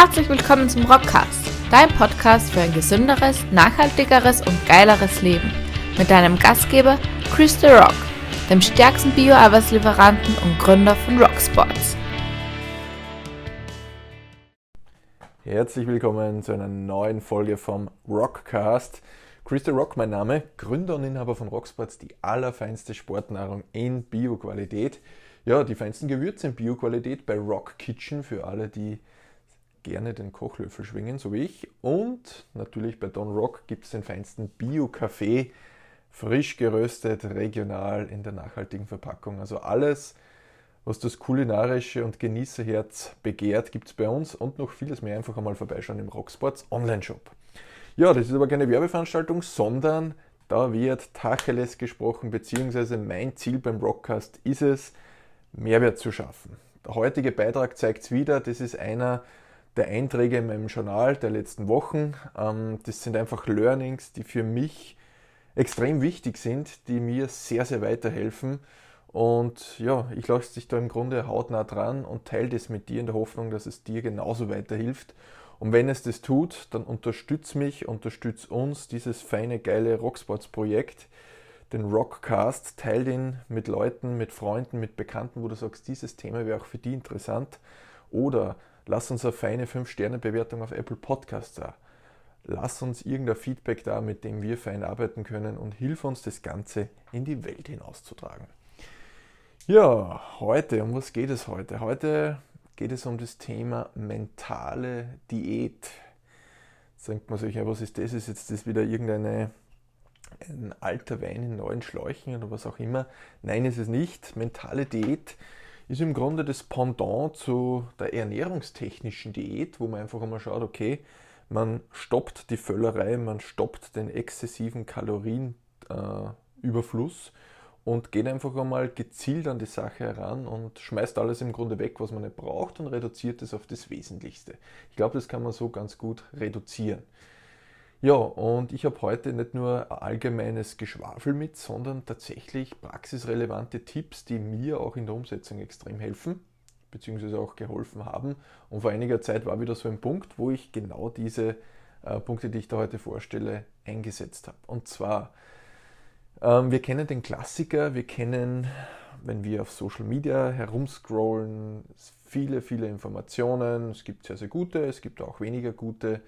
Herzlich willkommen zum Rockcast, dein Podcast für ein gesünderes, nachhaltigeres und geileres Leben. Mit deinem Gastgeber Chris The Rock, dem stärksten Bio-Arbeitslieferanten und Gründer von Rocksports. Herzlich willkommen zu einer neuen Folge vom Rockcast. Chris The Rock, mein Name, Gründer und Inhaber von Rocksports, die allerfeinste Sportnahrung in Bio-Qualität. Ja, die feinsten Gewürze in Bio-Qualität bei Rock Kitchen für alle, die gerne den Kochlöffel schwingen, so wie ich. Und natürlich bei Don Rock gibt es den feinsten Bio-Kaffee, frisch geröstet, regional in der nachhaltigen Verpackung. Also alles, was das kulinarische und Genießerherz begehrt, gibt es bei uns und noch vieles mehr. Einfach einmal vorbeischauen im Rocksports Online-Shop. Ja, das ist aber keine Werbeveranstaltung, sondern da wird Tacheles gesprochen, beziehungsweise mein Ziel beim Rockcast ist es, Mehrwert zu schaffen. Der heutige Beitrag zeigt es wieder, das ist einer der Einträge in meinem Journal der letzten Wochen. Ähm, das sind einfach Learnings, die für mich extrem wichtig sind, die mir sehr, sehr weiterhelfen. Und ja, ich lasse dich da im Grunde hautnah dran und teile das mit dir in der Hoffnung, dass es dir genauso weiterhilft. Und wenn es das tut, dann unterstütz mich, unterstütz uns, dieses feine, geile Rocksports-Projekt, den Rockcast, teile den mit Leuten, mit Freunden, mit Bekannten, wo du sagst, dieses Thema wäre auch für die interessant. Oder Lass uns eine feine 5-Sterne-Bewertung auf Apple Podcasts da. Lass uns irgendein Feedback da, mit dem wir fein arbeiten können und hilf uns, das Ganze in die Welt hinauszutragen. Ja, heute, um was geht es heute? Heute geht es um das Thema mentale Diät. Jetzt denkt man sich, ja, was ist das? Ist jetzt das wieder irgendeine ein alter Wein in neuen Schläuchen oder was auch immer? Nein, ist es nicht. Mentale Diät ist im Grunde das Pendant zu der ernährungstechnischen Diät, wo man einfach einmal schaut, okay, man stoppt die Völlerei, man stoppt den exzessiven Kalorienüberfluss äh, und geht einfach einmal gezielt an die Sache heran und schmeißt alles im Grunde weg, was man nicht braucht und reduziert es auf das Wesentlichste. Ich glaube, das kann man so ganz gut reduzieren. Ja, und ich habe heute nicht nur allgemeines Geschwafel mit, sondern tatsächlich praxisrelevante Tipps, die mir auch in der Umsetzung extrem helfen, beziehungsweise auch geholfen haben. Und vor einiger Zeit war wieder so ein Punkt, wo ich genau diese äh, Punkte, die ich da heute vorstelle, eingesetzt habe. Und zwar, ähm, wir kennen den Klassiker, wir kennen, wenn wir auf Social Media herumscrollen, viele, viele Informationen. Es gibt sehr, sehr gute, es gibt auch weniger gute.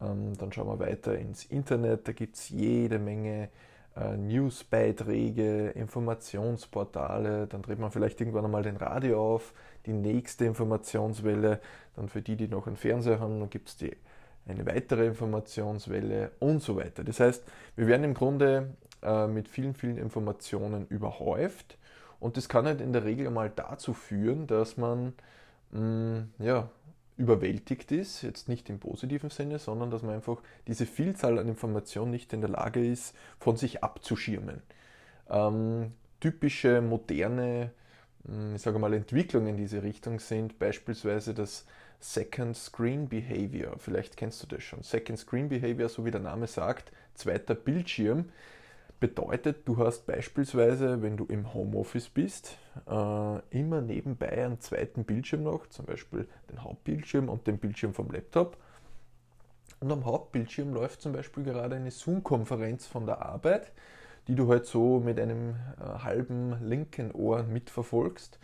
Ähm, dann schauen wir weiter ins Internet, da gibt es jede Menge äh, Newsbeiträge, Informationsportale, dann dreht man vielleicht irgendwann einmal den Radio auf, die nächste Informationswelle, dann für die, die noch einen Fernseher haben, dann gibt es eine weitere Informationswelle und so weiter. Das heißt, wir werden im Grunde äh, mit vielen, vielen Informationen überhäuft. Und das kann halt in der Regel mal dazu führen, dass man mh, mm, ja, überwältigt ist, jetzt nicht im positiven Sinne, sondern dass man einfach diese Vielzahl an Informationen nicht in der Lage ist, von sich abzuschirmen. Ähm, typische moderne, hm, ich sage mal, Entwicklungen in diese Richtung sind beispielsweise das Second Screen Behavior. Vielleicht kennst du das schon. Second Screen Behavior, so wie der Name sagt, zweiter Bildschirm. Bedeutet, du hast beispielsweise, wenn du im Homeoffice bist, äh, immer nebenbei einen zweiten Bildschirm noch, zum Beispiel den Hauptbildschirm und den Bildschirm vom Laptop. Und am Hauptbildschirm läuft zum Beispiel gerade eine Zoom-Konferenz von der Arbeit, die du halt so mit einem äh, halben linken Ohr mitverfolgst.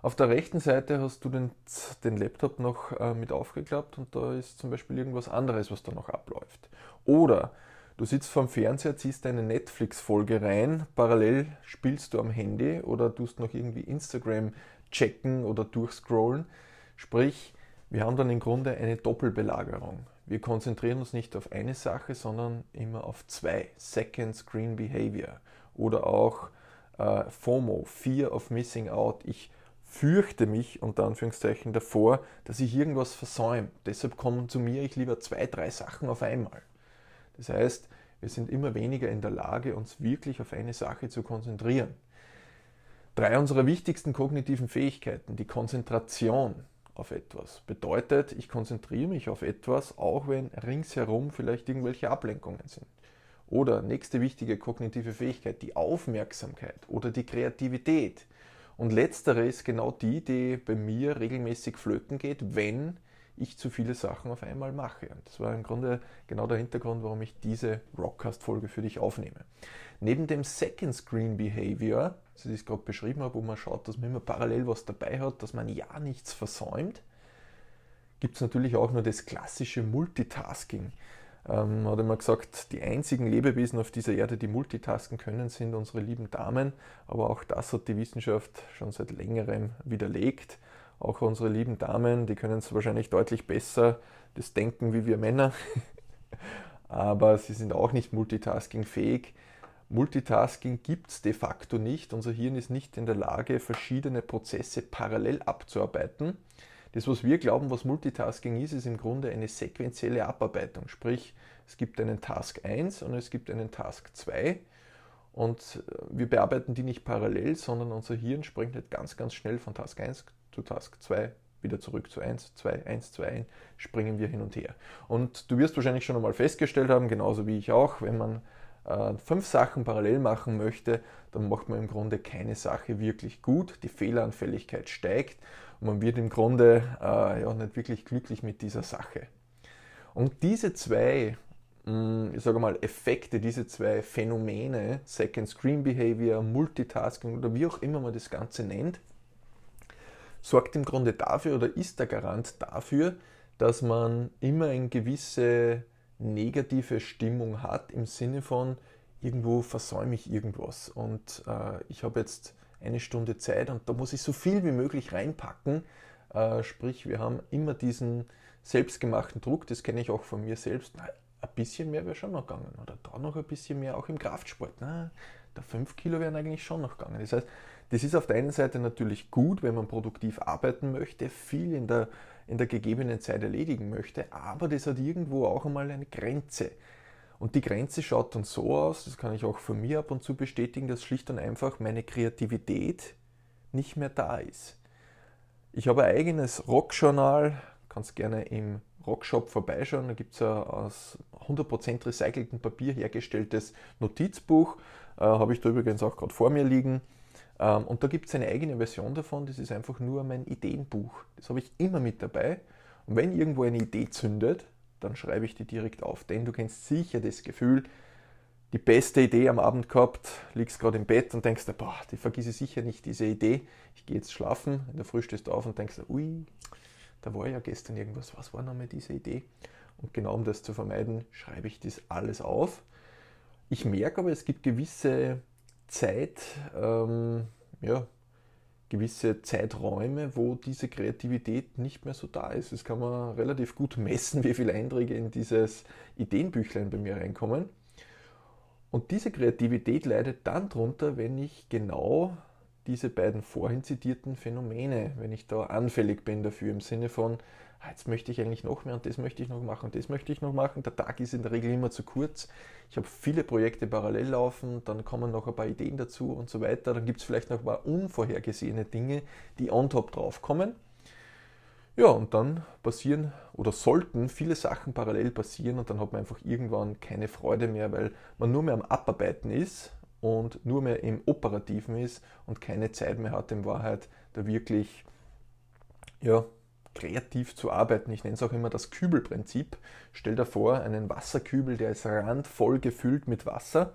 Auf der rechten Seite hast du den, den Laptop noch äh, mit aufgeklappt und da ist zum Beispiel irgendwas anderes, was da noch abläuft. Oder Du sitzt vorm Fernseher, ziehst eine Netflix-Folge rein, parallel spielst du am Handy oder tust noch irgendwie Instagram checken oder durchscrollen. Sprich, wir haben dann im Grunde eine Doppelbelagerung. Wir konzentrieren uns nicht auf eine Sache, sondern immer auf zwei. Second Screen Behavior oder auch äh, FOMO, Fear of Missing Out. Ich fürchte mich unter Anführungszeichen davor, dass ich irgendwas versäume. Deshalb kommen zu mir ich lieber zwei, drei Sachen auf einmal. Das heißt, wir sind immer weniger in der Lage, uns wirklich auf eine Sache zu konzentrieren. Drei unserer wichtigsten kognitiven Fähigkeiten, die Konzentration auf etwas, bedeutet, ich konzentriere mich auf etwas, auch wenn ringsherum vielleicht irgendwelche Ablenkungen sind. Oder nächste wichtige kognitive Fähigkeit, die Aufmerksamkeit oder die Kreativität. Und letztere ist genau die, die bei mir regelmäßig flöten geht, wenn ich zu viele Sachen auf einmal mache. Und das war im Grunde genau der Hintergrund, warum ich diese Rockcast-Folge für dich aufnehme. Neben dem Second Screen Behavior, das ich gerade beschrieben habe, wo man schaut, dass man immer parallel was dabei hat, dass man ja nichts versäumt, gibt es natürlich auch nur das klassische Multitasking. Ähm, hat immer gesagt, die einzigen Lebewesen auf dieser Erde, die multitasken können, sind unsere lieben Damen. Aber auch das hat die Wissenschaft schon seit längerem widerlegt. Auch unsere lieben Damen, die können es wahrscheinlich deutlich besser das Denken wie wir Männer. Aber sie sind auch nicht multitaskingfähig. Multitasking gibt es de facto nicht. Unser Hirn ist nicht in der Lage, verschiedene Prozesse parallel abzuarbeiten. Das, was wir glauben, was Multitasking ist, ist im Grunde eine sequentielle Abarbeitung. Sprich, es gibt einen Task 1 und es gibt einen Task 2 und äh, wir bearbeiten die nicht parallel, sondern unser Hirn springt nicht ganz, ganz schnell von Task 1 zu Task 2 wieder zurück zu 1, 2, 1, 2, 1, springen wir hin und her. Und du wirst wahrscheinlich schon einmal festgestellt haben, genauso wie ich auch, wenn man äh, fünf Sachen parallel machen möchte, dann macht man im Grunde keine Sache wirklich gut. Die Fehleranfälligkeit steigt und man wird im Grunde äh, ja, nicht wirklich glücklich mit dieser Sache. Und diese zwei, mh, hm, ich sage mal, Effekte, diese zwei Phänomene, Second Screen Behavior, Multitasking oder wie auch immer man das Ganze nennt, sorgt im Grunde dafür oder ist der Garant dafür, dass man immer eine gewisse negative Stimmung hat im Sinne von, irgendwo versäume ich irgendwas und äh, ich habe jetzt eine Stunde Zeit und da muss ich so viel wie möglich reinpacken. Äh, sprich, wir haben immer diesen selbstgemachten Druck, das kenne ich auch von mir selbst. Na, ein bisschen mehr wäre schon noch gegangen oder da noch ein bisschen mehr auch im Kraftsport. Na, da 5 Kilo wären eigentlich schon noch gegangen. Das heißt, das ist auf der einen Seite natürlich gut, wenn man produktiv arbeiten möchte, viel in der, in der gegebenen Zeit erledigen möchte, aber das hat irgendwo auch einmal eine Grenze. Und die Grenze schaut dann so aus, das kann ich auch von mir ab und zu bestätigen, dass schlicht und einfach meine Kreativität nicht mehr da ist. Ich habe ein eigenes Rockjournal, kannst gerne im Rockshop vorbeischauen. Da gibt es ein aus 100% recyceltem Papier hergestelltes Notizbuch. Äh, habe ich da übrigens auch gerade vor mir liegen. Ähm, und da gibt es eine eigene Version davon, das ist einfach nur mein Ideenbuch. Das habe ich immer mit dabei. Und wenn irgendwo eine Idee zündet, dann schreibe ich die direkt auf. Denn du kennst sicher das Gefühl, die beste Idee am Abend gehabt, liegst gerade im Bett und denkst, boah, die vergisse sicher nicht, diese Idee. Ich gehe jetzt schlafen, in der Früh stehst du auf und denkst, ui, da war ja gestern irgendwas, was war nochmal diese Idee? Und genau um das zu vermeiden, schreibe ich das alles auf. Ich merke aber, es gibt gewisse Zeit, ähm, ja, gewisse Zeiträume, wo diese Kreativität nicht mehr so da ist. Das kann man relativ gut messen, wie viele Einträge in dieses Ideenbüchlein bei mir reinkommen. Und diese Kreativität leidet dann drunter, wenn ich genau diese beiden vorhin zitierten Phänomene, wenn ich da anfällig bin dafür im Sinne von, ah, jetzt möchte ich eigentlich noch mehr und das möchte ich noch machen und das möchte ich noch machen. Der Tag ist in der Regel immer zu kurz. Ich habe viele Projekte parallel laufen, dann kommen noch ein paar Ideen dazu und so weiter. Dann gibt es vielleicht noch ein paar unvorhergesehene Dinge, die on top drauf kommen. Ja, und dann passieren oder sollten viele Sachen parallel passieren und dann hat man einfach irgendwann keine Freude mehr, weil man nur mehr am Abarbeiten ist und nur mehr im Operativen ist und keine Zeit mehr hat, in Wahrheit da wirklich ja, kreativ zu arbeiten. Ich nenne es auch immer das Kübelprinzip. Stell dir vor, einen Wasserkübel, der ist randvoll gefüllt mit Wasser.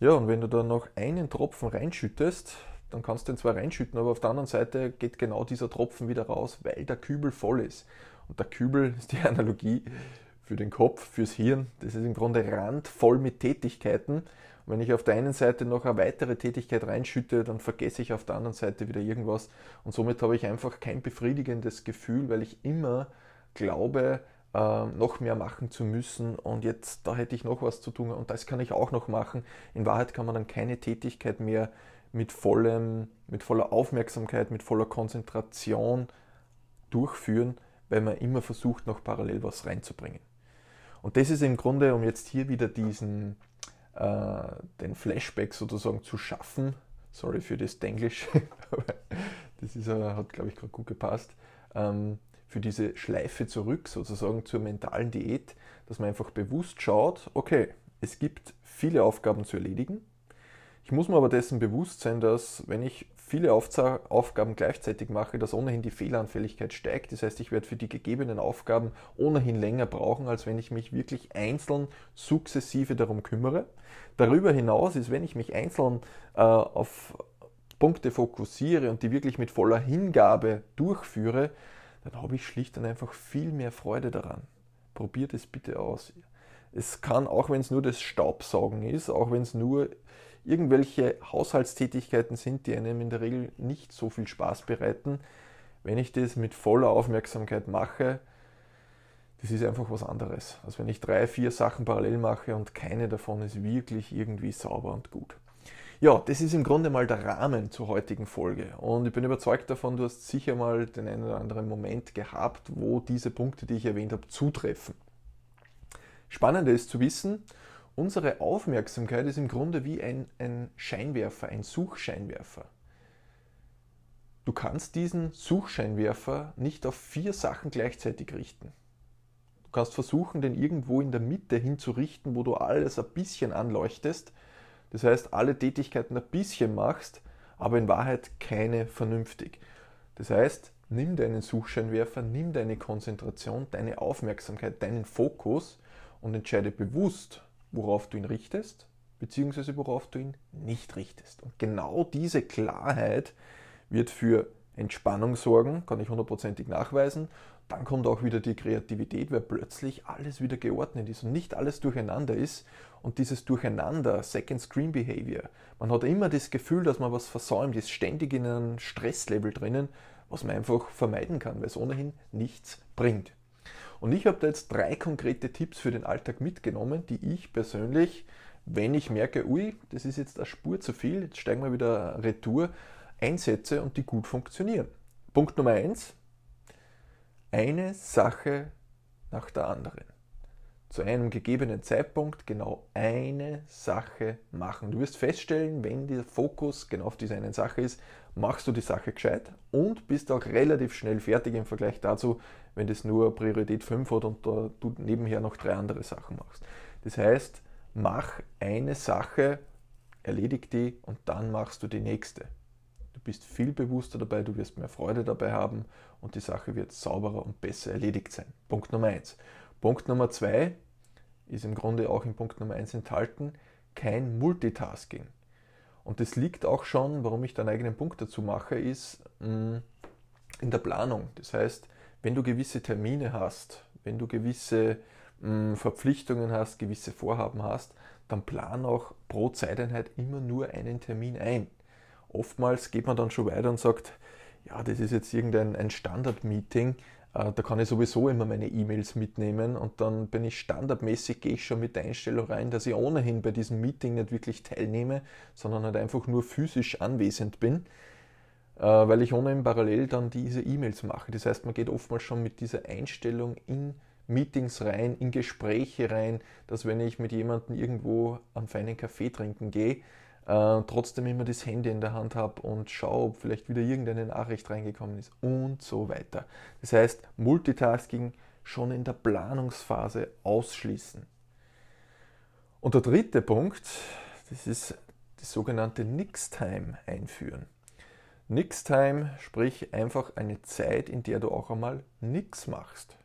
Ja, und wenn du da noch einen Tropfen reinschüttest, dann kannst du den zwar reinschütten, aber auf der anderen Seite geht genau dieser Tropfen wieder raus, weil der Kübel voll ist. Und der Kübel ist die Analogie für den Kopf, fürs Hirn. Das ist im Grunde randvoll mit Tätigkeiten. Wenn ich auf der einen Seite noch eine weitere Tätigkeit reinschütte, dann vergesse ich auf der anderen Seite wieder irgendwas. Und somit habe ich einfach kein befriedigendes Gefühl, weil ich immer glaube, äh, noch mehr machen zu müssen und jetzt da hätte ich noch was zu tun und das kann ich auch noch machen. In Wahrheit kann man dann keine Tätigkeit mehr mit, vollem, mit voller Aufmerksamkeit, mit voller Konzentration durchführen, weil man immer versucht, noch parallel was reinzubringen. Und das ist im Grunde, um jetzt hier wieder diesen, den Flashback sozusagen zu schaffen, sorry für das Denglisch, aber das ist, äh, hat glaube ich gerade gut gepasst, ähm, für diese Schleife zurück sozusagen zur mentalen Diät, dass man einfach bewusst schaut, okay, es gibt viele Aufgaben zu erledigen, ich muss mir aber dessen bewusst sein, dass wenn ich viele Aufgaben gleichzeitig mache, dass ohnehin die Fehleranfälligkeit steigt. Das heißt, ich werde für die gegebenen Aufgaben ohnehin länger brauchen, als wenn ich mich wirklich einzeln sukzessive darum kümmere. Darüber hinaus ist, wenn ich mich einzeln äh, auf Punkte fokussiere und die wirklich mit voller Hingabe durchführe, dann habe ich schlicht und einfach viel mehr Freude daran. Probiert es bitte aus. Es kann, auch wenn es nur das Staubsaugen ist, auch wenn es nur irgendwelche Haushaltstätigkeiten sind, die einem in der Regel nicht so viel Spaß bereiten, wenn ich das mit voller Aufmerksamkeit mache, das ist einfach was anderes, als wenn ich drei, vier Sachen parallel mache und keine davon ist wirklich irgendwie sauber und gut. Ja, das ist im Grunde mal der Rahmen zur heutigen Folge. Und ich bin überzeugt davon, du hast sicher mal den einen oder anderen Moment gehabt, wo diese Punkte, die ich erwähnt habe, zutreffen. Spannend ist zu wissen, unsere Aufmerksamkeit ist im Grunde wie ein, ein Scheinwerfer, ein Suchscheinwerfer. Du kannst diesen Suchscheinwerfer nicht auf vier Sachen gleichzeitig richten. Du kannst versuchen, den irgendwo in der Mitte hinzurichten, wo du alles ein bisschen anleuchtest. Das heißt, alle Tätigkeiten ein bisschen machst, aber in Wahrheit keine vernünftig. Das heißt, nimm deinen Suchscheinwerfer, nimm deine Konzentration, deine Aufmerksamkeit, deinen Fokus und entscheide bewusst, worauf du ihn richtest, beziehungsweise worauf du ihn nicht richtest. Und genau diese Klarheit wird für Entspannung sorgen, kann ich hundertprozentig nachweisen. Dann kommt auch wieder die Kreativität, weil plötzlich alles wieder geordnet ist und nicht alles durcheinander ist. Und dieses Durcheinander, Second Screen Behavior, man hat immer das Gefühl, dass man was versäumt, ist ständig in einem Stresslevel drinnen, was man einfach vermeiden kann, weil es ohnehin nichts bringt. Und ich habe da jetzt drei konkrete Tipps für den Alltag mitgenommen, die ich persönlich, wenn ich merke, ui, das ist jetzt eine Spur zu viel, jetzt steigen wir wieder retour, einsetze und die gut funktionieren. Punkt Nummer eins, eine Sache nach der anderen. Zu einem gegebenen Zeitpunkt genau eine Sache machen. Du wirst feststellen, wenn der Fokus genau auf dieser einen Sache ist, machst du die Sache gescheit und bist auch relativ schnell fertig im Vergleich dazu, wenn das nur Priorität 5 hat und du nebenher noch drei andere Sachen machst. Das heißt, mach eine Sache, erledig die und dann machst du die nächste. Du bist viel bewusster dabei, du wirst mehr Freude dabei haben und die Sache wird sauberer und besser erledigt sein. Punkt Nummer 1. Punkt Nummer 2 ist im Grunde auch in Punkt Nummer 1 enthalten, kein Multitasking. Und das liegt auch schon, warum ich da einen eigenen Punkt dazu mache, ist mm, in der Planung. Das heißt, wenn du gewisse Termine hast, wenn du gewisse mh, mm, Verpflichtungen hast, gewisse Vorhaben hast, dann plan auch pro Zeiteinheit immer nur einen Termin ein. Oftmals geht man dann schon weiter und sagt, ja, das ist jetzt irgendein ein Standard-Meeting, äh, da kann ich sowieso immer meine E-Mails mitnehmen und dann bin ich standardmäßig, gehe ich schon mit der Einstellung rein, dass ich ohnehin bei diesem Meeting nicht wirklich teilnehme, sondern halt einfach nur physisch anwesend bin. Äh, weil ich ohnehin parallel dann diese E-Mails mache. Das heißt, man geht oftmals schon mit dieser Einstellung in Meetings rein, in Gespräche rein, dass wenn ich mit jemandem irgendwo einen feinen Kaffee trinken gehe, äh, trotzdem immer das Handy in der Hand habe und schaue, ob vielleicht wieder irgendeine Nachricht reingekommen ist und so weiter. Das heißt, Multitasking schon in der Planungsphase ausschließen. Und der dritte Punkt, das ist die sogenannte Nix-Time einführen. Nix-Time, sprich einfach eine Zeit, in der du auch einmal nichts machst.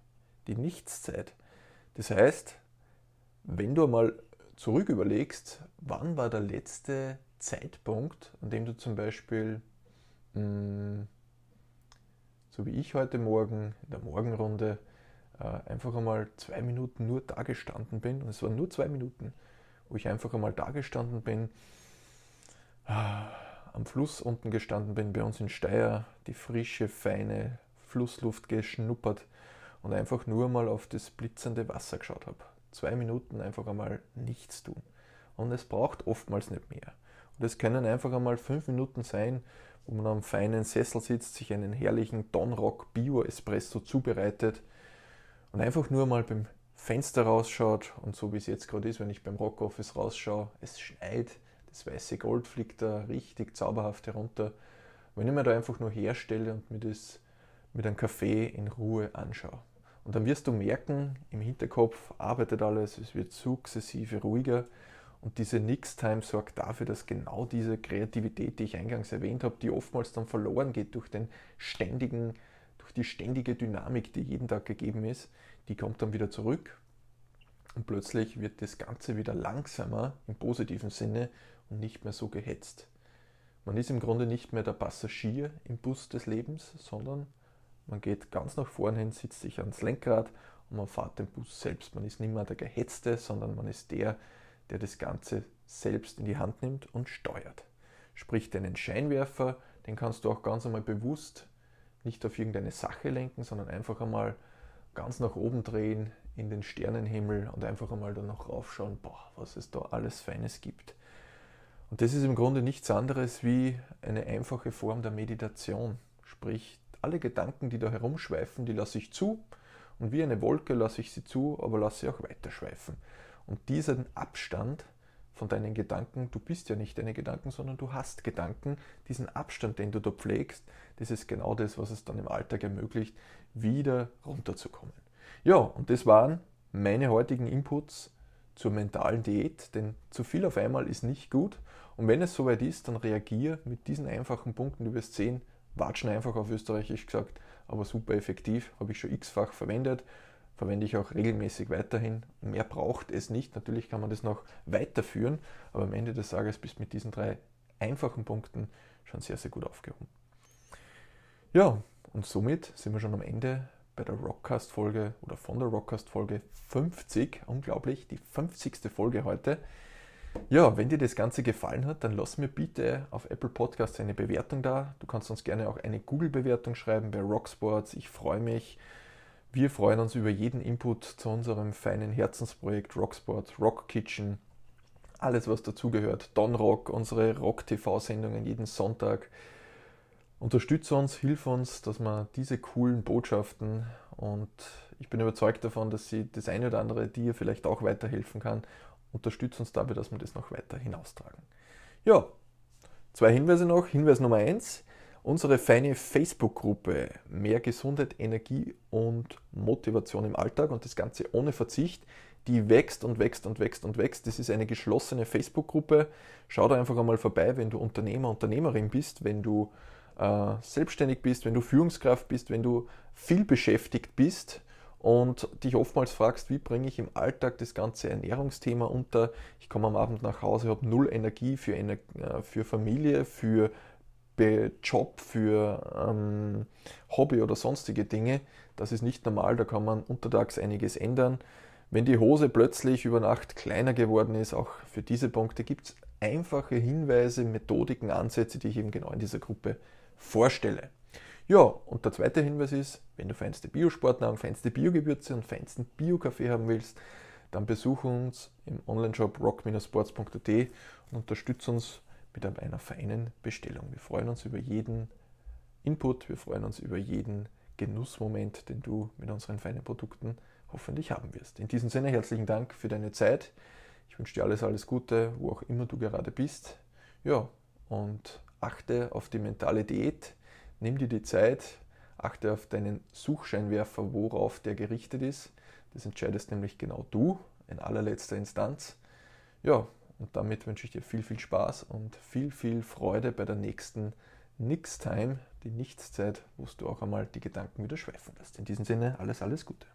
Die Nichtszeit. Das heißt, wenn du einmal zurück überlegst, wann war der letzte Zeitpunkt, an dem du zum Beispiel, mh, hm, so wie ich heute Morgen in der Morgenrunde, äh, einfach einmal zwei Minuten nur da gestanden bin, und es waren nur zwei Minuten, wo ich einfach einmal da gestanden bin, äh, am Fluss unten gestanden bin, bei uns in Steyr, die frische, feine Flussluft geschnuppert und einfach nur mal auf das blitzende Wasser geschaut habe. Zwei Minuten einfach einmal nichts tun. Und es braucht oftmals nicht mehr. Und es können einfach einmal fünf Minuten sein, wo man am feinen Sessel sitzt, sich einen herrlichen Donrock Bio Espresso zubereitet und einfach nur mal beim Fenster rausschaut und so wie es jetzt gerade ist, wenn ich beim Rock Office rausschaue, es schneit, das weiße Gold fliegt da richtig zauberhaft herunter. Wenn ich mir da einfach nur herstelle und mir das mit einem Kaffee in Ruhe anschaue. Und dann wirst du merken, im Hinterkopf arbeitet alles, es wird sukzessive ruhiger Und diese Nix-Time sorgt dafür, dass genau diese Kreativität, die ich eingangs erwähnt habe, die oftmals dann verloren geht durch, den ständigen, durch die ständige Dynamik, die jeden Tag gegeben ist, die kommt dann wieder zurück. Und plötzlich wird das Ganze wieder langsamer im positiven Sinne nicht mehr so gehetzt. Man ist im Grunde nicht mehr der Passagier im Bus des Lebens, sondern man geht ganz nach vorne hin, sitzt sich ans Lenkrad und man fährt den Bus selbst. Man ist nicht mehr der Gehetzte, sondern man ist der, der das Ganze selbst in die Hand nimmt und steuert. Sprich, deinen Scheinwerfer, den kannst du auch ganz einmal bewusst nicht auf irgendeine Sache lenken, sondern einfach einmal ganz nach oben drehen in den Sternenhimmel und einfach einmal danach raufschauen, boah, was es da alles Feines gibt. Und das ist im Grunde nichts anderes wie eine einfache Form der Meditation. Sprich, alle Gedanken, die da herumschweifen, die lasse ich zu und wie eine Wolke lasse ich sie zu, aber lasse sie auch weiterschweifen. Und diesen Abstand von deinen Gedanken, du bist ja nicht deine Gedanken, sondern du hast Gedanken, diesen Abstand, den du da pflegst, das ist genau das, was es dann im Alltag ermöglicht, wieder runterzukommen. Ja, und das waren meine heutigen Inputs zur mentalen Diät, denn zu viel auf einmal ist nicht gut. Und wenn es soweit ist, dann reagier mit diesen einfachen Punkten. Du wirst sehen, watschen einfach auf Österreichisch gesagt, aber super effektiv, habe ich schon x-fach verwendet verwende ich auch regelmäßig weiterhin. Mehr braucht es nicht. Natürlich kann man das noch weiterführen, aber am Ende des Tages bist mit diesen drei einfachen Punkten schon sehr, sehr gut aufgehoben. Ja, und somit sind wir schon am Ende bei der Rockcast-Folge oder von der Rockcast-Folge 50. Unglaublich, die 50. Folge heute. Ja, wenn dir das Ganze gefallen hat, dann lass mir bitte auf Apple Podcasts eine Bewertung da. Du kannst uns gerne auch eine Google-Bewertung schreiben bei Rocksports. Ich freue mich. Wir freuen uns über jeden Input zu unserem feinen Herzensprojekt Rocksport, Rock Kitchen, alles was dazugehört. Don Rock, unsere Rock-TV-Sendungen jeden Sonntag. Unterstütze uns, hilf uns, dass wir diese coolen Botschaften und ich bin überzeugt davon, dass sie das eine oder andere dir vielleicht auch weiterhelfen kann. Unterstütze uns dabei, dass wir das noch weiter hinaustragen. Ja, zwei Hinweise noch. Hinweis Nummer eins. Unsere feine Facebook-Gruppe Mehr Gesundheit, Energie und Motivation im Alltag und das Ganze ohne Verzicht, die wächst und wächst und wächst und wächst. Das ist eine geschlossene Facebook-Gruppe. Schau da einfach einmal vorbei, wenn du Unternehmer, Unternehmerin bist, wenn du äh, selbstständig bist, wenn du Führungskraft bist, wenn du viel beschäftigt bist und dich oftmals fragst, wie bringe ich im Alltag das ganze Ernährungsthema unter. Ich komme am Abend nach Hause, habe null Energie für, Ener äh, für Familie, für Job, für ähm, Hobby oder sonstige Dinge. Das ist nicht normal, da kann man untertags einiges ändern. Wenn die Hose plötzlich über Nacht kleiner geworden ist, auch für diese Punkte gibt es einfache Hinweise, Methodiken, Ansätze, die ich eben genau in dieser Gruppe vorstelle. Ja, und der zweite Hinweis ist, wenn du feinste Biosportnahrung, feinste Biogewürze und feinsten Bio-Kaffee haben willst, dann besuche uns im Onlineshop rock-sports.at und unterstütze uns mit einer feinen Bestellung. Wir freuen uns über jeden Input, wir freuen uns über jeden Genussmoment, den du mit unseren feinen Produkten hoffentlich haben wirst. In diesem Sinne herzlichen Dank für deine Zeit. Ich wünsche dir alles, alles Gute, wo auch immer du gerade bist. Ja, und achte auf die mentale Diät. Nimm dir die Zeit, achte auf deinen Suchscheinwerfer, worauf der gerichtet ist. Das entscheidest nämlich genau du in allerletzter Instanz. Ja, und damit wünsche ich dir viel, viel Spaß und viel, viel Freude bei der nächsten Nix-Time, die Nichtszeit, wo du auch einmal die Gedanken wieder schweifen lässt. In diesem Sinne, alles, alles Gute.